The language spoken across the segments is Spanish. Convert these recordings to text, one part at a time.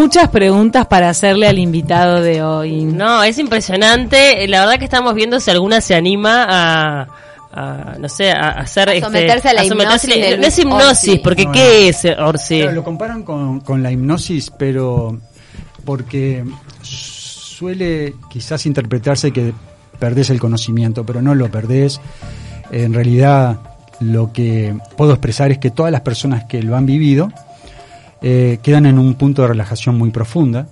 muchas preguntas para hacerle al invitado de hoy. No, es impresionante. La verdad que estamos viendo si alguna se anima a, a, no sé, a hacer... este, someterse a la hipnosis del No es hipnosis, Orsi. porque No, ¿qué es Orsi? Claro, lo comparan con, con la hipnosis, pero porque suele quizás interpretarse que perdés el conocimiento, pero no lo perdés. En realidad, lo que puedo expresar es que todas las personas que lo han vivido eh, quedan en un punto de relajación muy profunda.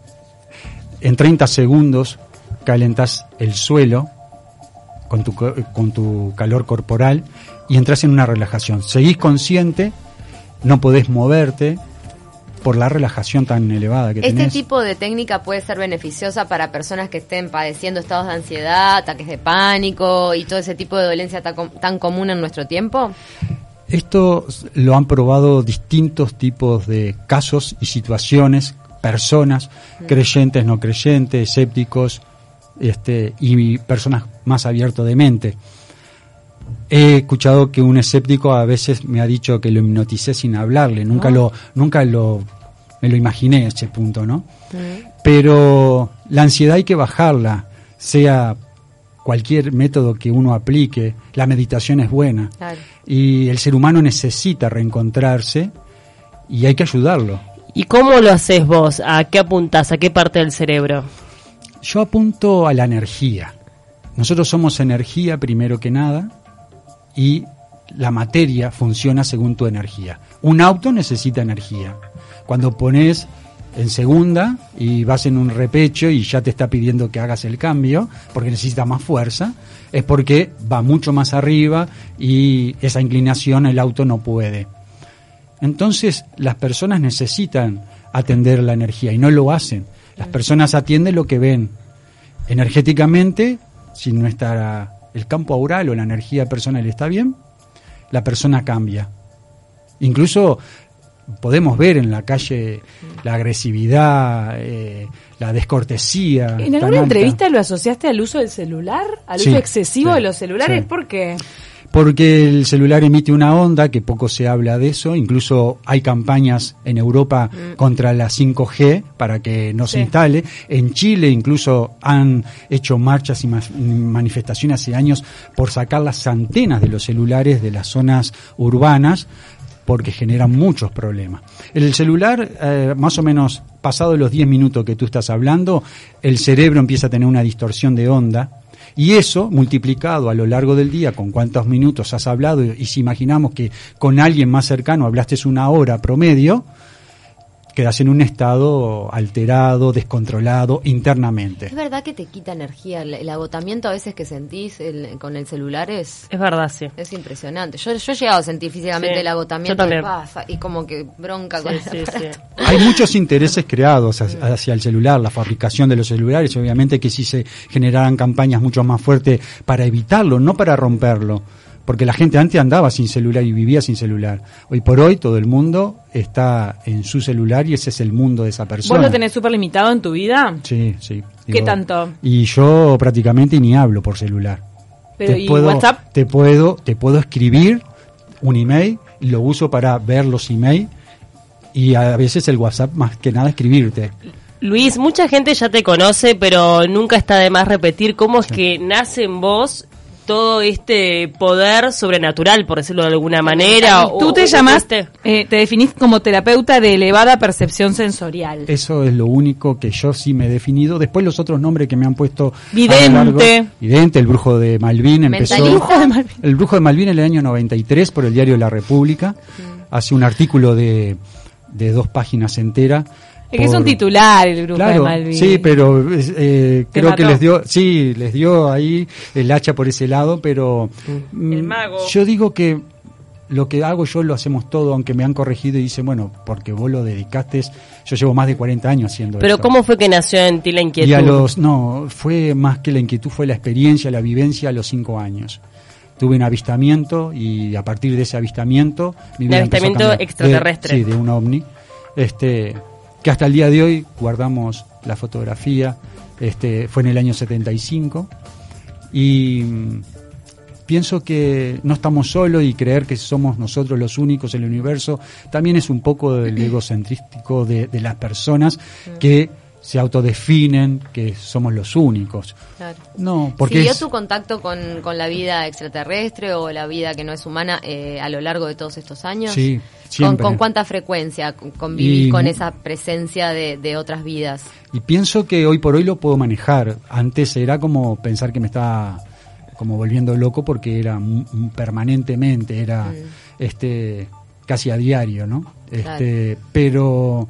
En 30 segundos calentas el suelo con tu, co- con tu calor corporal y entras en una relajación. Seguís consciente, no podés moverte por la relajación tan elevada que Este tenés. tipo de técnica puede ser beneficiosa para personas que estén padeciendo estados de ansiedad, ataques de pánico y todo ese tipo de dolencia tan, tan común en nuestro tiempo. Esto lo han probado distintos tipos de casos y situaciones, personas, creyentes, no creyentes, escépticos, este, y personas más abiertas de mente. He escuchado que un escéptico a veces me ha dicho que lo hipnoticé sin hablarle, nunca lo, nunca lo, me lo imaginé a ese punto, ¿no? Pero la ansiedad hay que bajarla, sea cualquier método que uno aplique, la meditación es buena Claro. y el ser humano necesita reencontrarse y hay que ayudarlo. ¿Y cómo lo haces vos? ¿A qué apuntás? ¿A qué parte del cerebro? Yo apunto a la energía. Nosotros somos energía primero que nada y la materia funciona según tu energía. Un auto necesita energía. Cuando pones en segunda y vas en un repecho y ya te está pidiendo que hagas el cambio porque necesita más fuerza, es porque va mucho más arriba y esa inclinación el auto no puede. Entonces las personas necesitan atender la energía y no lo hacen. Las personas atienden lo que ven. Energéticamente, si nuestra el campo aural o la energía personal está bien, la persona cambia. Incluso podemos ver en la calle la agresividad, eh, la descortesía. ¿En alguna entrevista lo asociaste al uso del celular? ¿Al Sí, uso excesivo sí, de los celulares? sí. ¿Por qué? Porque el celular emite una onda, que poco se habla de eso, incluso hay campañas en Europa contra la 5G para que no se instale. En Chile incluso han hecho marchas y manifestaciones hace años por sacar las antenas de los celulares de las zonas urbanas porque generan muchos problemas. El celular, eh, más o menos pasado los 10 minutos que tú estás hablando, el cerebro empieza a tener una distorsión de onda y eso multiplicado a lo largo del día con cuántos minutos has hablado y si imaginamos que con alguien más cercano hablaste una hora promedio, quedas en un estado alterado, descontrolado internamente. Es verdad que te quita energía. El, el agotamiento a veces que sentís el- con el celular es, Es verdad, sí. es impresionante. Yo, yo he llegado a sentir físicamente Sí, el agotamiento de pasa y como que bronca con Sí, ese sí, sí. aparato. Hay muchos intereses creados hacia hacia el celular, la fabricación de los celulares, obviamente que si se generaran campañas mucho más fuertes para evitarlo, no para romperlo, porque la gente antes andaba sin celular y vivía sin celular. Hoy por hoy todo el mundo está en su celular y ese es el mundo de esa persona. ¿Vos lo tenés súper limitado en tu vida? Sí, sí. ¿Qué tanto? Y yo prácticamente ni hablo por celular. Pero, te ¿y puedo, WhatsApp? Te puedo, te puedo escribir un email y lo uso para ver los emails y a veces el WhatsApp más que nada escribirte. Luis, mucha gente ya te conoce, pero nunca está de más repetir cómo es que nace en vos todo este poder sobrenatural, por decirlo de alguna manera. o- Tú te este- eh, te definís como terapeuta de elevada percepción sensorial. Eso es lo único que yo sí me he definido. Después los otros nombres que me han puesto. Vidente. largo- Vidente, el brujo de Malvin empezó. Mentalista. El brujo de Malvin en el año 93 por el diario La República. Hace un artículo de, de dos páginas enteras. Es que es un titular el Claro, de Malvin. sí, pero eh, creo que les dio, sí, les dio ahí el hacha por ese lado, pero El mm, mago. yo digo que lo que hago yo lo hacemos todo, aunque me han corregido y dicen, bueno, porque vos lo dedicaste, yo llevo más de 40 años haciendo Pero esto. ¿cómo fue que nació en ti la inquietud? Y a los, no, fue más que la inquietud, fue la experiencia, la vivencia a los cinco años. Tuve un avistamiento y a partir de ese avistamiento... mi Un vida avistamiento cambiar. De- extraterrestre. sí, de un ovni. Este, que hasta el día de hoy guardamos la fotografía. Este, fue en el año 75. Y mm, pienso que no estamos solos y creer que somos nosotros los únicos en el universo también es un poco del egocentrístico de, de las personas que se autodefinen que somos los únicos. Claro. No, porque ¿Siguió es- tu contacto con, con la vida extraterrestre o la vida que no es humana eh, a lo largo de todos estos años? Sí, ¿Con, siempre. con cuánta frecuencia con- convivís Y con esa presencia de, de otras vidas? Y pienso que hoy por hoy lo puedo manejar. Antes era como pensar que me estaba como volviendo loco porque era permanentemente, era Mm. este casi a diario, ¿no? Claro. Este, pero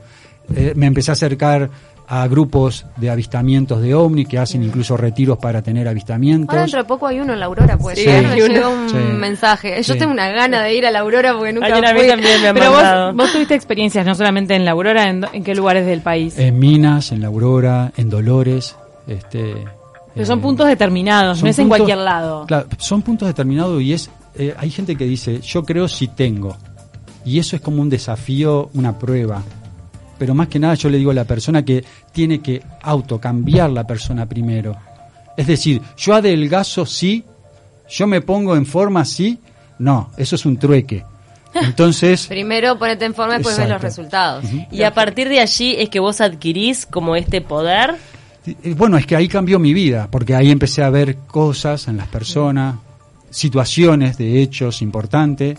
eh, me empecé a acercar a grupos de avistamientos de ovni que hacen incluso retiros para tener avistamientos. Ahora dentro de poco hay uno en la Aurora, pues Sí, uno. llegó un Sí. mensaje. Yo Sí. tengo una gana de ir a la Aurora porque nunca Ayer a mí fui. también me han Pero mandado. vos, vos tuviste experiencias no solamente en la Aurora, ¿en, qué lugares del país? En Minas, en La Aurora, en Dolores, este Pero son eh, puntos determinados, son no es en cualquier lado. Claro, son puntos determinados y es eh, hay gente que dice, yo creo si tengo. Y eso es como un desafío, una prueba. Pero más que nada yo le digo a la persona que tiene que autocambiar la persona primero. Es decir, yo adelgazo sí, yo me pongo en forma sí, no, eso es un trueque. Entonces, Primero ponete en forma y después ves los resultados. Y a partir de allí es que vos adquirís como este poder. Bueno, es que ahí cambió mi vida, porque ahí empecé a ver cosas en las personas, situaciones de hechos importantes,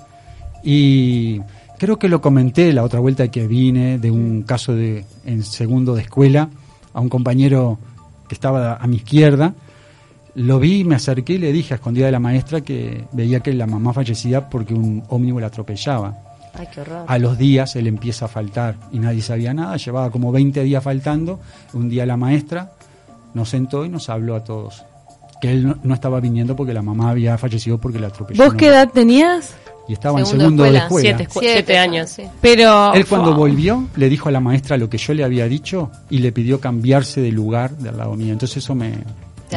y creo que lo comenté la otra vuelta que vine de un caso de en segundo de escuela a un compañero que estaba a mi izquierda. Lo vi, me acerqué y le dije a escondida de la maestra que veía que la mamá fallecía porque un ómnibus la atropellaba. Ay, qué horror. A los días él empieza a faltar y nadie sabía nada, llevaba como 20 días faltando. Un día la maestra nos sentó y nos habló a todos. Que él no, no estaba viniendo porque la mamá había fallecido porque la atropelló. ¿Vos qué edad tenías? Y estaba en Segundo segundo de escuela. escuela. Siete, escu- siete años. sí. Pero Él cuando volvió le dijo a la maestra lo que yo le había dicho y le pidió cambiarse de lugar de al lado mío. Entonces eso me,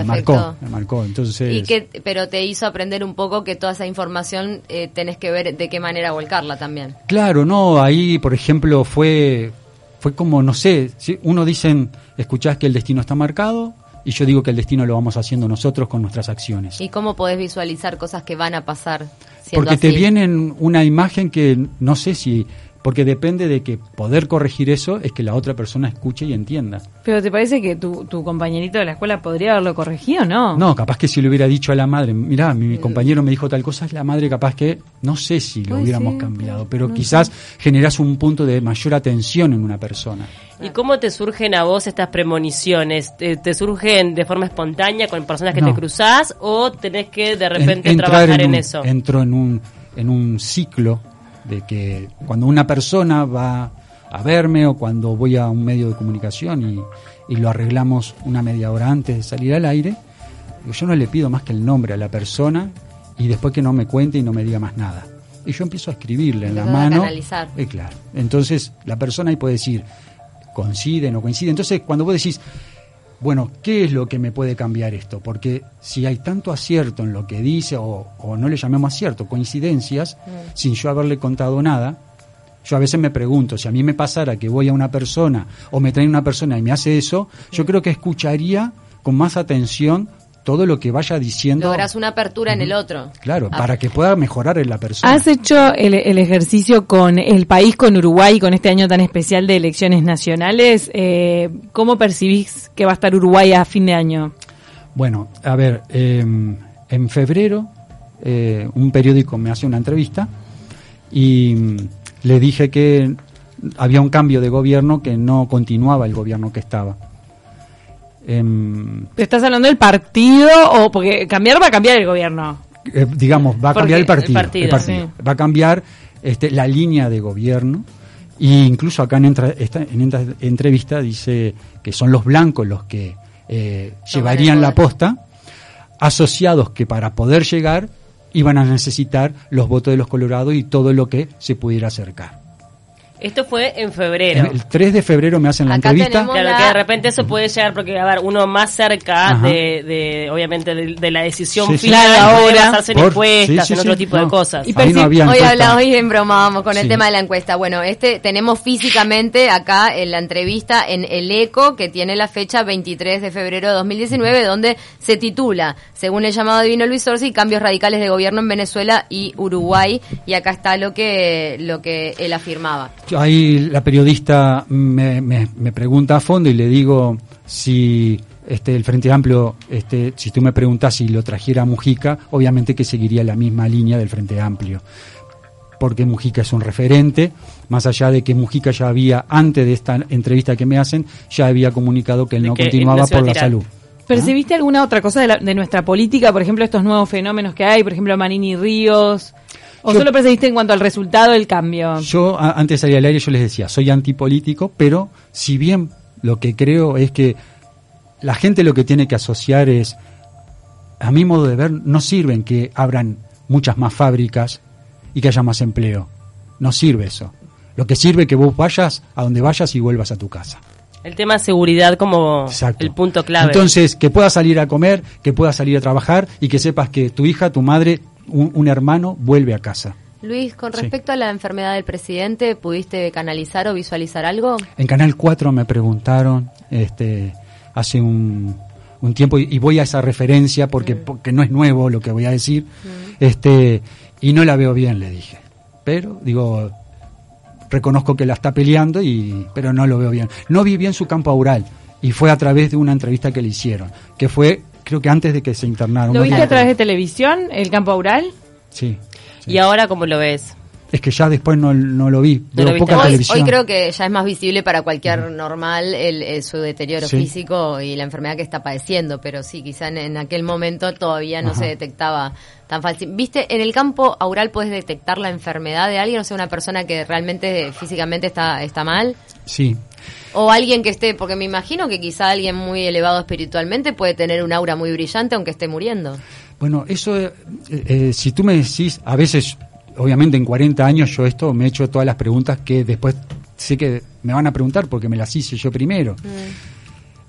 marcó, me marcó. Entonces, Y que, pero te hizo aprender un poco que toda esa información eh, tenés que ver de qué manera volcarla también. Claro, no, ahí por ejemplo fue fue como no sé, ¿sí? uno dicen, escuchás que el destino está marcado y yo digo que el destino lo vamos haciendo nosotros con nuestras acciones. ¿Y cómo podés visualizar cosas que van a pasar Porque te así? vienen una imagen que no sé si porque depende de que poder corregir eso es que la otra persona escuche y entienda. Pero ¿te parece que tu, tu compañerito de la escuela podría haberlo corregido, no? No, capaz que si le hubiera dicho a la madre, mira, mi compañero me dijo tal cosa, la madre capaz que, no sé si lo hubiéramos cambiado, pero no quizás generas un punto de mayor atención en una persona. ¿Y cómo te surgen a vos estas premoniciones? ¿Te, te surgen de forma espontánea con personas que No. te cruzás o tenés que de En- repente trabajar en, un- eso? Entro en un, en un ciclo de que cuando una persona va a verme o cuando voy a un medio de comunicación y, y lo arreglamos una media hora antes de salir al aire, yo no le pido más que el nombre a la persona y después que no me cuente y no me diga más nada. Y yo empiezo a escribirle en la mano. Eh, claro. Entonces la persona ahí puede decir, coincide, no coincide. Entonces cuando vos decís, bueno, ¿qué es lo que me puede cambiar esto? Porque si hay tanto acierto en lo que dice, o, o no le llamemos acierto, coincidencias, sin yo haberle contado nada, yo a veces me pregunto, si a mí me pasara que voy a una persona o me trae una persona y me hace eso, yo creo que escucharía con más atención todo lo que vaya diciendo. Lográs una apertura en el otro. Claro, Ah, para que pueda mejorar en la persona. ¿Has hecho el, el ejercicio con el país, con Uruguay, con este año tan especial de elecciones nacionales? Eh, ¿Cómo percibís que va a estar Uruguay a fin de año? Bueno, a ver, eh, en febrero eh, un periódico me hace una entrevista y mm, le dije que había un cambio de gobierno que no continuaba el gobierno que estaba. Em, ¿Te estás hablando del partido o porque cambiar va a cambiar el gobierno? eh, digamos, va a Porque cambiar el el partido. partido, el partido. sí. Va a cambiar este, la línea de gobierno. E incluso acá en, entra- esta, en esta entrevista dice que son los blancos los que eh, llevarían la posta, asociados que para poder llegar iban a necesitar los votos de los colorados y todo lo que se pudiera acercar. Esto fue en febrero. El 3 de febrero me hacen la Acá entrevista. Claro, que de repente eso puede llegar porque, a ver, uno más cerca de, de, obviamente, de, de la decisión Sí, sí. final Claro, puede ahora. basarse en Por- encuestas, sí, sí, en otro sí, tipo no. de cosas. Y no había Hoy hablamos, hoy embromábamos con el Sí. tema de la encuesta. Bueno, este tenemos físicamente acá en la entrevista en El Eco, que tiene la fecha 23 de febrero de 2019, donde se titula, según el llamado divino Luis Orsi, cambios radicales de gobierno en Venezuela y Uruguay. Y acá está lo que, lo que él afirmaba. Ahí la periodista me, me- me pregunta a fondo y le digo si este, el Frente Amplio, este, si tú me preguntas si lo trajera a Mujica, obviamente que seguiría la misma línea del Frente Amplio. Porque Mujica es un referente, más allá de que Mujica ya había, antes de esta entrevista que me hacen, ya había comunicado que él no que él continuaba no por la salud. ¿Percibiste alguna otra cosa de, la- de nuestra política? Por ejemplo, estos nuevos fenómenos que hay, por ejemplo, Manini Ríos. ¿O Yo- solo percibiste en cuanto al resultado del cambio? Yo a- antes de salir al aire yo les decía, soy antipolítico, pero si bien lo que creo es que la gente lo que tiene que asociar es, a mi modo de ver, no sirven que abran muchas más fábricas y que haya más empleo. No sirve eso. Lo que sirve es que vos vayas a donde vayas y vuelvas a tu casa. El tema de seguridad como Exacto. el punto clave. Entonces, que puedas salir a comer, que puedas salir a trabajar y que sepas que tu hija, tu madre, un, un hermano vuelve a casa. Luis, con Sí. respecto a la enfermedad del presidente, ¿pudiste canalizar o visualizar algo? En Canal 4 me preguntaron este, hace un, un tiempo, y, y voy a esa referencia porque, porque no es nuevo lo que voy a decir, este, y no la veo bien, le dije. Pero, digo, reconozco que la está peleando, y, pero no lo veo bien. No vi bien su campo aural, y fue a través de una entrevista que le hicieron, que fue, creo que antes de que se internara. ¿Lo viste a través de televisión, el campo aural? Sí. sí. ¿Y ahora cómo lo ves? Es que ya después no, no lo vi, ¿No lo poca Hoy, televisión. hoy creo que ya es más visible para cualquier normal el, el- su deterioro Sí. físico y la enfermedad que está padeciendo, pero sí, quizá en, en aquel momento todavía no Ajá. se detectaba tan fácil. ¿Viste? En el campo aural puedes detectar la enfermedad de alguien, o sea, una persona que realmente físicamente está, está mal, Sí, o alguien que esté, porque me imagino que quizá alguien muy elevado espiritualmente puede tener un aura muy brillante aunque esté muriendo. Bueno, eso, eh, eh, si tú me decís, a veces, obviamente en 40 años yo esto me he hecho todas las preguntas que después sé que me van a preguntar porque me las hice yo primero.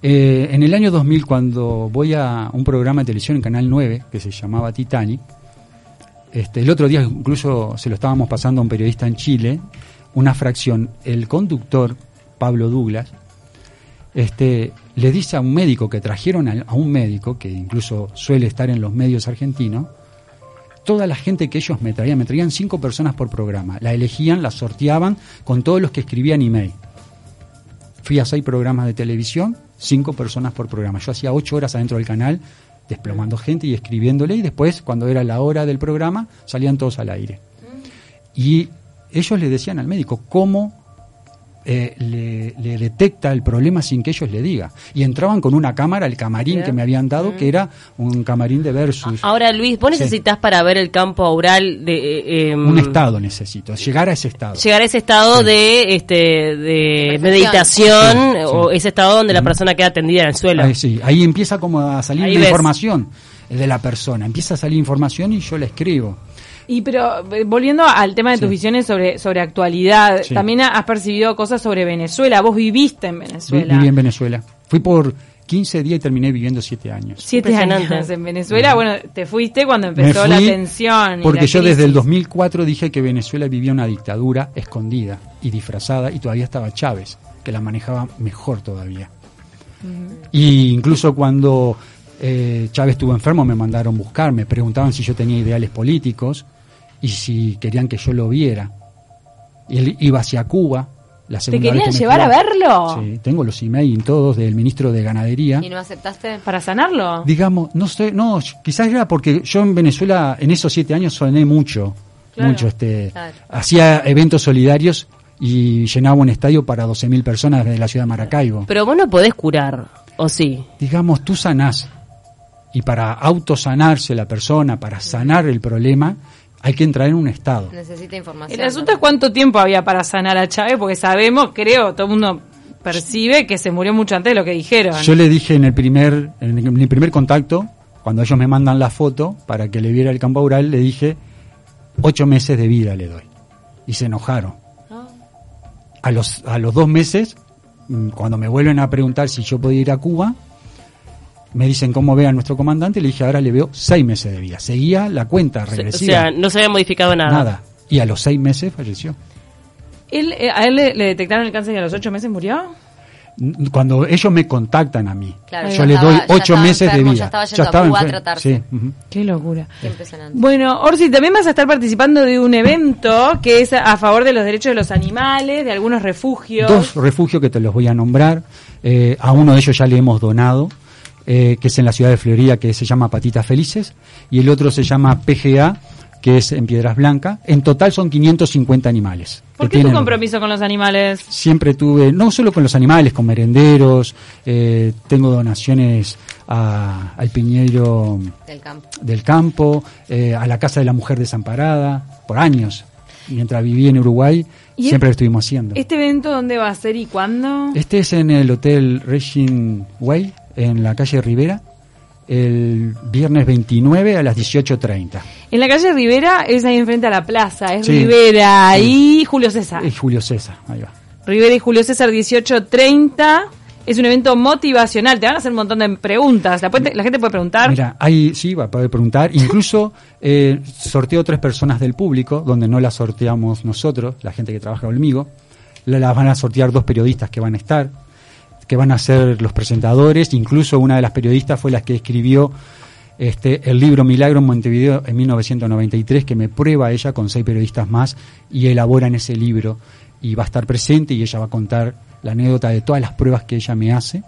Eh, en el año 2000, cuando voy a un programa de televisión en Canal 9, que se llamaba Titanic, este, el otro día incluso se lo estábamos pasando a un periodista en Chile, una fracción, el conductor, Pablo Douglas, este, le dice a un médico que trajeron a, a un médico, que incluso suele estar en los medios argentinos, toda la gente que ellos me traían, me traían cinco personas por programa, la elegían, la sorteaban con todos los que escribían email. Fui a seis programas de televisión, cinco personas por programa. Yo hacía ocho horas adentro del canal, desplomando gente y escribiéndole, y después, cuando era la hora del programa, salían todos al aire. Y ellos le decían al médico cómo eh, le, le detecta el problema sin que ellos le digan. Y entraban con una cámara, el camarín que me habían dado, que era un camarín de versus. Ahora, Luis, vos Sí. necesitas para ver el campo aural de... eh, em, un estado necesito, llegar a ese estado. Llegar a ese estado Sí. de este de meditación Sí, sí. o ese estado donde la persona queda tendida en el suelo. Ahí, sí, ahí empieza como a salir Ahí la ves. información de la persona. Empieza a salir información y yo la escribo. Y pero eh, volviendo al tema de tus Sí. visiones sobre sobre actualidad, Sí. también ha- has percibido cosas sobre Venezuela. Vos viviste en Venezuela. Viví en Venezuela. Fui por 15 días y terminé viviendo 7 años. Siete Impresionante. años en Venezuela. Bueno, te fuiste cuando empezó la tensión. y Porque la yo desde el crisis. 2004 dije que Venezuela vivía una dictadura escondida y disfrazada y todavía estaba Chávez, que la manejaba mejor todavía. Y incluso cuando eh, Chávez estuvo enfermo me mandaron buscar, me preguntaban si yo tenía ideales políticos y si querían que yo lo viera. Y él iba hacia Cuba. La ¿Te vez querían que llevar fui a verlo? Sí, tengo los emails todos del ministro de Ganadería. ¿Y no aceptaste? ¿Para sanarlo? Digamos, no sé, no, quizás era porque yo en Venezuela en esos siete años soné mucho, Claro. mucho, este, Claro. hacía eventos solidarios y llenaba un estadio para 12.000 personas de la ciudad de Maracaibo. Pero vos no podés curar, ¿o sí? Digamos, tú sanás y para autosanarse la persona, para sanar el problema, hay que entrar en un estado. Necesita información. El asunto es cuánto tiempo había para sanar a Chávez, porque sabemos, creo, todo el mundo percibe que se murió mucho antes de lo que dijeron. Yo le dije en el primer, en el- primer contacto, cuando ellos me mandan la foto para que le viera el campo aural, le dije ocho meses de vida le doy. Y se enojaron. a los, a los dos meses, mm, cuando me vuelven a preguntar si yo podía ir a Cuba, me dicen cómo ve a nuestro comandante, le dije ahora le veo seis meses de vida. Seguía la cuenta O regresiva. sea, no se había modificado nada. nada. Y a los seis meses falleció. Él, eh, ¿A él le, le detectaron el cáncer y a los ocho meses murió? Cuando ellos me contactan a mí, Claro, yo ya le estaba- doy ya ocho estaba meses enfermo, de vida. ya estaba yendo a Cuba a enfer- tratarse. Sí. Qué locura. Qué impresionante. Bueno, Orsi, también vas a estar participando de un evento que es a favor de los derechos de los animales, de algunos refugios. Dos refugios que te los voy a nombrar. Eh, a uno de ellos ya le hemos donado, eh, que es en la ciudad de Florida, que se llama Patitas Felices, y el otro se llama PGA, que es en Piedras Blancas. En total son 550 animales. ¿Por qué tu compromiso con los animales? Siempre tuve, no solo con los animales, con merenderos, eh, tengo donaciones a- al Piñero Del campo. del campo, eh, a la Casa de la Mujer Desamparada, por años. Mientras viví en Uruguay, ¿Y siempre lo estuvimos haciendo. ¿Este evento dónde va a ser y cuándo? Este es en el Hotel Regin Way, en la calle Rivera, el viernes 29 a las 18.30. En la calle Rivera es ahí enfrente a la plaza, es Sí. Rivera y Julio César. Es Julio César, ahí va. Rivera y Julio César 1830. Es un evento motivacional, te van a hacer un montón de preguntas. La, puede- la gente puede preguntar. Mira, ahí sí, va a poder preguntar. Incluso eh, sorteo tres personas del público, donde no las sorteamos nosotros, la gente que trabaja conmigo. La- Las van a sortear dos periodistas que van a estar, que van a ser los presentadores. Incluso una de las periodistas fue la que escribió este, el libro Milagro en Montevideo en 1993, que me prueba ella con seis periodistas más y elaboran ese libro. Y va a estar presente y ella va a contar la anécdota de todas las pruebas que ella me hace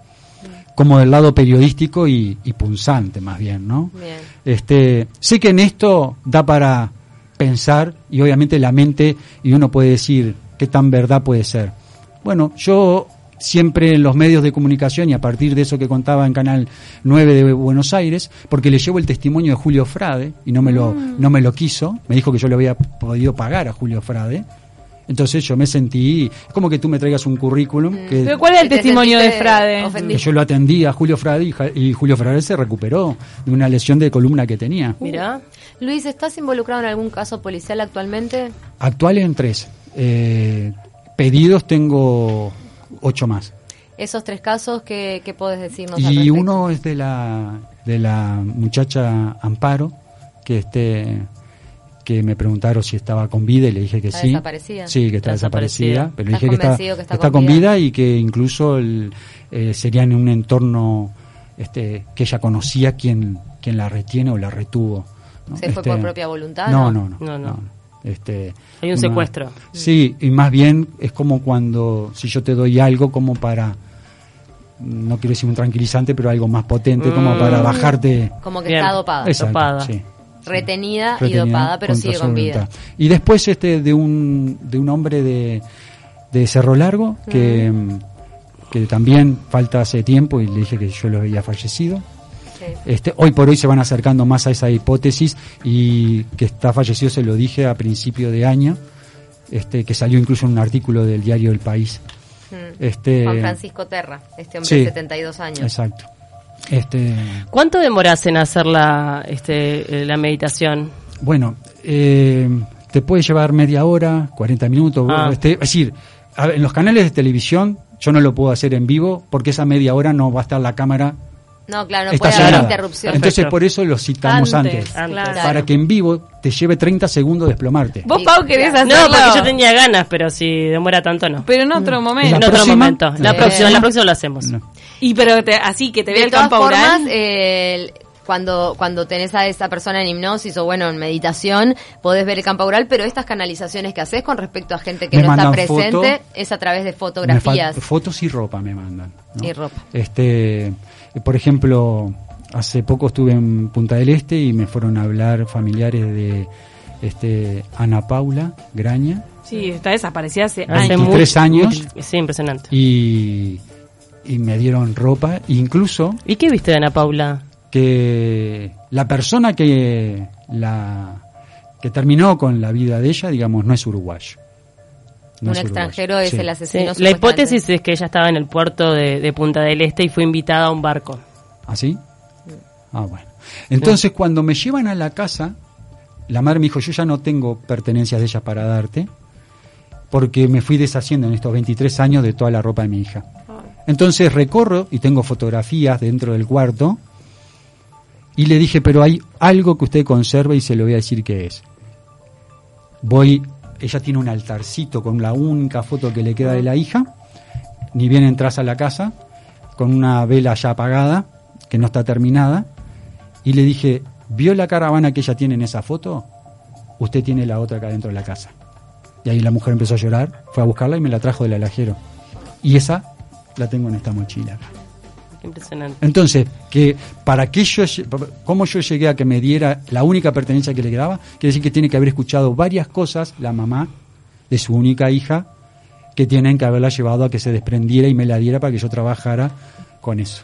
como del lado periodístico y, y punzante más bien, ¿no? Bien. Este, sé que en esto da para pensar y obviamente la mente y uno puede decir qué tan verdad puede ser. Bueno, yo siempre en los medios de comunicación y a partir de eso que contaba en Canal 9 de Buenos Aires, porque le llevo el testimonio de Julio Frade y no me lo no me lo quiso, me dijo que yo le había podido pagar a Julio Frade. Entonces yo me sentí, es como que tú me traigas un currículum que, ¿Pero cuál es el ¿Y te testimonio de Frade? ofendido? que yo lo atendí a Julio Frade y, Julio Frade se recuperó de una lesión de columna que tenía. Mirá. Luis, ¿estás involucrado en algún caso policial actualmente? Actuales en tres. Eh, pedidos tengo ocho más. Esos tres casos, ¿qué, qué podés decirnos Y uno es de la, de la muchacha Amparo, que este que me preguntaron si estaba con vida y le dije que ¿Está sí. desaparecida? Sí, que está, Está desaparecida. desaparecida. Pero le ¿Estás dije que está, que está está con con vida? vida y que incluso el, eh, sería en un entorno este, que ella conocía quien, quien la retiene o la retuvo. ¿no? ¿Se fue Este, por propia voluntad? No, no, no. No, no. Este, Hay un secuestro. Sí, y más bien es como cuando, si yo te doy algo como para, no quiero decir un tranquilizante, pero algo más potente, como Mm. para bajarte. Como que Bien. está dopada. Exacto, dopada. sí. Retenida, y Retenida dopada, pero sigue con vida. voluntad. Y después este de un, de un hombre de, de Cerro Largo, que, que también falta hace tiempo y le dije que yo lo había fallecido. Este, hoy por hoy se van acercando más a esa hipótesis y que está fallecido se lo dije a principio de año, este, que salió incluso en un artículo del diario El País. Mm. Este, Juan Francisco Terra, este hombre sí. de 72 años. Exacto. Este, ¿Cuánto demoras en hacer la, este, eh, la meditación? bueno, eh, te puede llevar media hora, 40 minutos. Ah. Este, es decir, en los canales de televisión yo no lo puedo hacer en vivo porque esa media hora no va a estar la cámara No, claro, no puede haber interrupción. Entonces Perfecto. por eso lo citamos Antes, antes. claro. Para que en vivo te lleve 30 segundos desplomarte. Vos, Pau, querés hacerlo. No, porque yo tenía ganas, pero si demora tanto no. Pero en otro momento. La en otro próxima- momento. La Sí. próxima, la próxima lo hacemos. No. Y pero te- así que te vea el todas campo formas, oral. eh, el- cuando, cuando tenés a esa persona en hipnosis o bueno, en meditación, podés ver el campo oral, pero estas canalizaciones que haces con respecto a gente que Me no está presente foto. es a través de fotografías. fotos y ropa me mandan. ¿no? Y ropa. Este, por ejemplo, hace poco estuve en Punta del Este y me fueron a hablar familiares de este Ana Paula Graña Sí, está desaparecida hace, Hace años. 23 años. Sí, impresionante. y, y me dieron ropa, incluso ¿Y qué viste de Ana Paula? que la persona que la que terminó con la vida de ella, digamos, no es uruguayo. No Un extranjero es Sí. el Sí, asesino. la hipótesis es que ella estaba en el puerto de, de Punta del Este y fue invitada a un barco. ¿Así? Ah, bueno. Entonces, cuando me llevan a la casa, la madre me dijo, yo ya no tengo pertenencias de ella para darte, porque me fui deshaciendo en estos 23 años de toda la ropa de mi hija. Entonces recorro y tengo fotografías dentro del cuarto y le dije, pero hay algo que usted conserva y se lo voy a decir qué es. Voy, ella tiene un altarcito con la única foto que le queda de la hija, ni bien entras a la casa, con una vela ya apagada, que no está terminada, y le dije, ¿vio la caravana que ella tiene en esa foto? Usted tiene la otra acá dentro de la casa. Y ahí la mujer empezó a llorar, fue a buscarla y me la trajo del alajero. Y esa la tengo en esta mochila. Impresionante. Entonces, que para que yo, cómo yo llegué a que me diera la única pertenencia que le quedaba, quiere decir que tiene que haber escuchado varias cosas la mamá de su única hija que tienen que haberla llevado a que se desprendiera y me la diera para que yo trabajara con eso.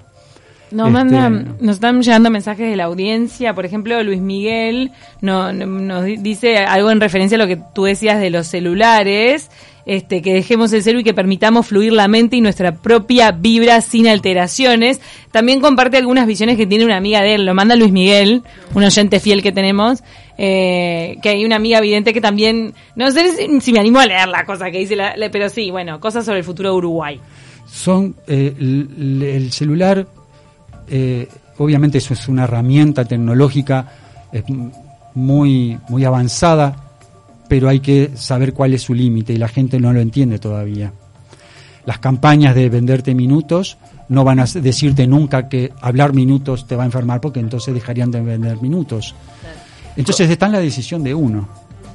Nos, Este- mandan, nos están llegando mensajes de la audiencia. Por ejemplo, Luis Miguel no- no- nos di- dice algo en referencia a lo que tú decías de los celulares. Este, que dejemos el celu y que permitamos fluir la mente y nuestra propia vibra sin alteraciones. También comparte algunas visiones que tiene una amiga de él. Lo manda Luis Miguel, un oyente fiel que tenemos. eh, que hay una amiga evidente que también, no sé si, si me animo a leer la cosa que dice, la- la- pero sí, bueno, cosas sobre el futuro de Uruguay. Son eh, el, el celular, eh, obviamente eso es una herramienta tecnológica muy, muy avanzada, pero hay que saber cuál es su límite y la gente no lo entiende todavía. Las campañas de venderte minutos no van a decirte nunca que hablar minutos te va a enfermar porque entonces dejarían de vender minutos. Entonces está en la decisión de uno.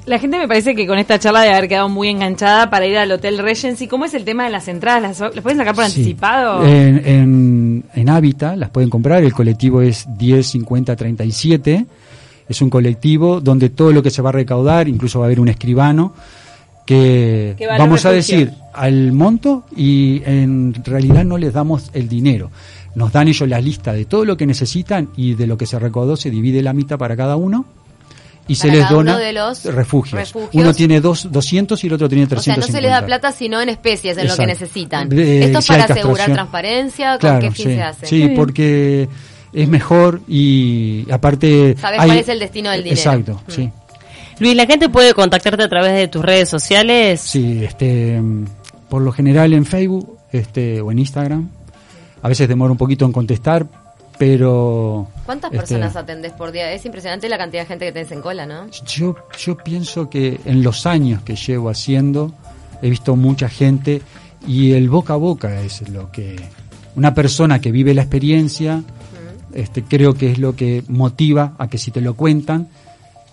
La gente me parece que con esta charla debe haber quedado muy enganchada para ir al Hotel Regency. ¿Cómo es el tema de las entradas? ¿Las, las pueden sacar por Sí. anticipado? En, en, en Hábitat las pueden comprar, el colectivo es 105037, es un colectivo donde todo lo que se va a recaudar, incluso va a haber un escribano, que vamos a decir al monto y en realidad no les damos el dinero. Nos dan ellos la lista de todo lo que necesitan y de lo que se recaudó se divide la mitad para cada uno y se les dona uno de los refugios. refugios. Uno tiene dos, 200 y el otro tiene O sea, 350. no se les da plata sino en especies, en lo que Exacto. necesitan. De- ¿Esto es si para asegurar transparencia? ¿Con Claro, qué fin sí, se hace? Sí, porque es mejor y aparte... Sabes hay- cuál es el destino del dinero. Exacto, Mm. sí. Luis, ¿la gente puede contactarte a través de tus redes sociales? Sí, este, por lo general en Facebook este, o en Instagram. A veces demora un poquito en contestar, pero... ¿Cuántas este, personas atendés por día? Es impresionante la cantidad de gente que tenés en cola, ¿no? Yo, yo pienso que en los años que llevo haciendo, he visto mucha gente y el boca a boca es lo que... Una persona que vive la experiencia, este, creo que es lo que motiva a que si te lo cuentan,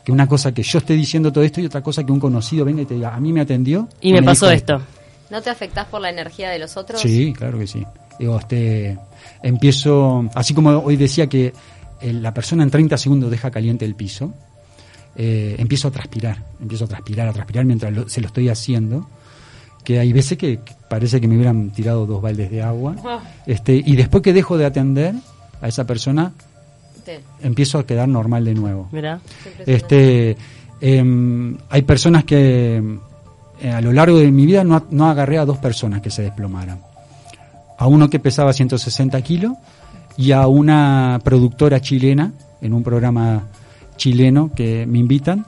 que una cosa que yo esté diciendo todo esto y otra cosa que un conocido venga y te diga, a mí me atendió. Y me pasó dijo esto. ¿No te afectás por la energía de los otros? Sí, claro que sí. Digo, este, empiezo, así como hoy decía que eh, la persona en 30 segundos deja caliente el piso, eh, empiezo a transpirar, empiezo a transpirar, a transpirar mientras lo- se lo estoy haciendo, que hay veces que, que parece que me hubieran tirado dos baldes de agua, este, y después que dejo de atender a esa persona, Sí. empiezo a quedar normal de nuevo. Mira. Este, em, hay personas que eh, a lo largo de mi vida no, no agarré a dos personas que se desplomaran. A uno que pesaba 160 kilos y a una productora chilena en un programa chileno que me invitan,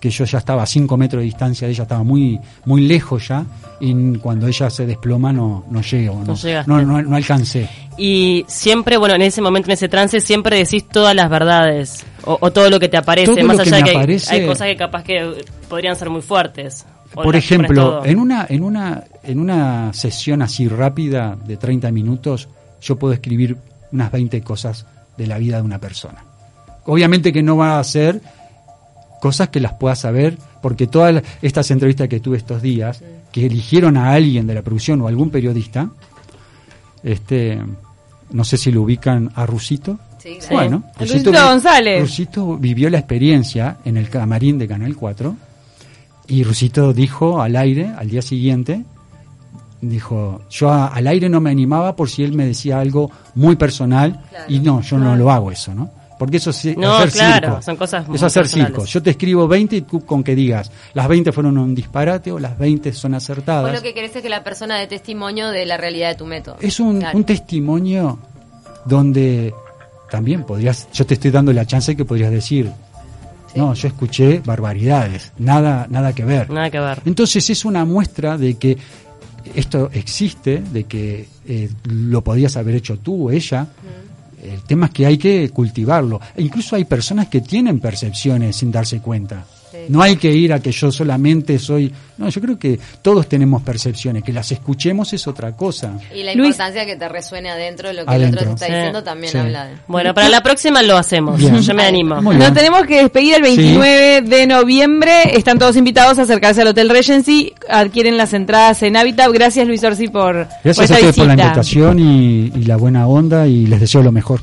que yo ya estaba a 5 metros de distancia de ella, estaba muy, muy lejos ya, y cuando ella se desploma no, no llego, no, no, no, no alcancé. Y siempre, bueno, en ese momento, en ese trance, siempre decís todas las verdades. O, o todo lo que te aparece, Todo más allá de que hay- cosas que capaz que podrían ser muy fuertes. Por ejemplo, en una, en una, en una sesión así rápida de 30 minutos, yo puedo escribir unas 20 cosas de la vida de una persona. Obviamente que no va a ser cosas que las pueda saber, porque todas estas entrevistas que tuve estos días, que eligieron a alguien de la producción o algún periodista, este, no sé si lo ubican a Rusito. Sí. Bueno, Rusito González. Rusito vivió la experiencia en el camarín de Canal 4 y Rusito dijo al aire, al día siguiente, dijo, yo a- al aire no me animaba por si él me decía algo muy personal Claro. y no, yo no lo hago eso, ¿no? Porque eso es No, hacer claro, circo. son cosas muy es hacer personales. circo. Yo te escribo 20 y tú con que digas, las 20 fueron un disparate o las 20 son acertadas. Vos lo que querés es que la persona dé testimonio de la realidad de tu método. Es un, Claro. un testimonio donde también podrías, yo te estoy dando la chance que podrías decir, No, yo escuché barbaridades, nada, nada que ver. Nada que ver. Entonces es una muestra de que esto existe, de que eh, lo podías haber hecho tú o ella. El tema es que hay que cultivarlo. E incluso hay personas que tienen percepciones sin darse cuenta. No hay que ir a que yo solamente soy... No, yo creo que todos tenemos percepciones, que las escuchemos es otra cosa. Y la Luis- importancia que te resuene adentro de lo que Adentro. el otro te está Sí. diciendo también Sí. habla de... Bueno, para la próxima lo hacemos. Bien. Yo me animo. Nos tenemos que despedir el 29 de noviembre. Están todos invitados a acercarse al Hotel Regency. Adquieren las entradas en Habitat. Gracias, Luis Orsi, por, por Gracias esta a ustedes por la invitación y, y la buena onda y les deseo lo mejor.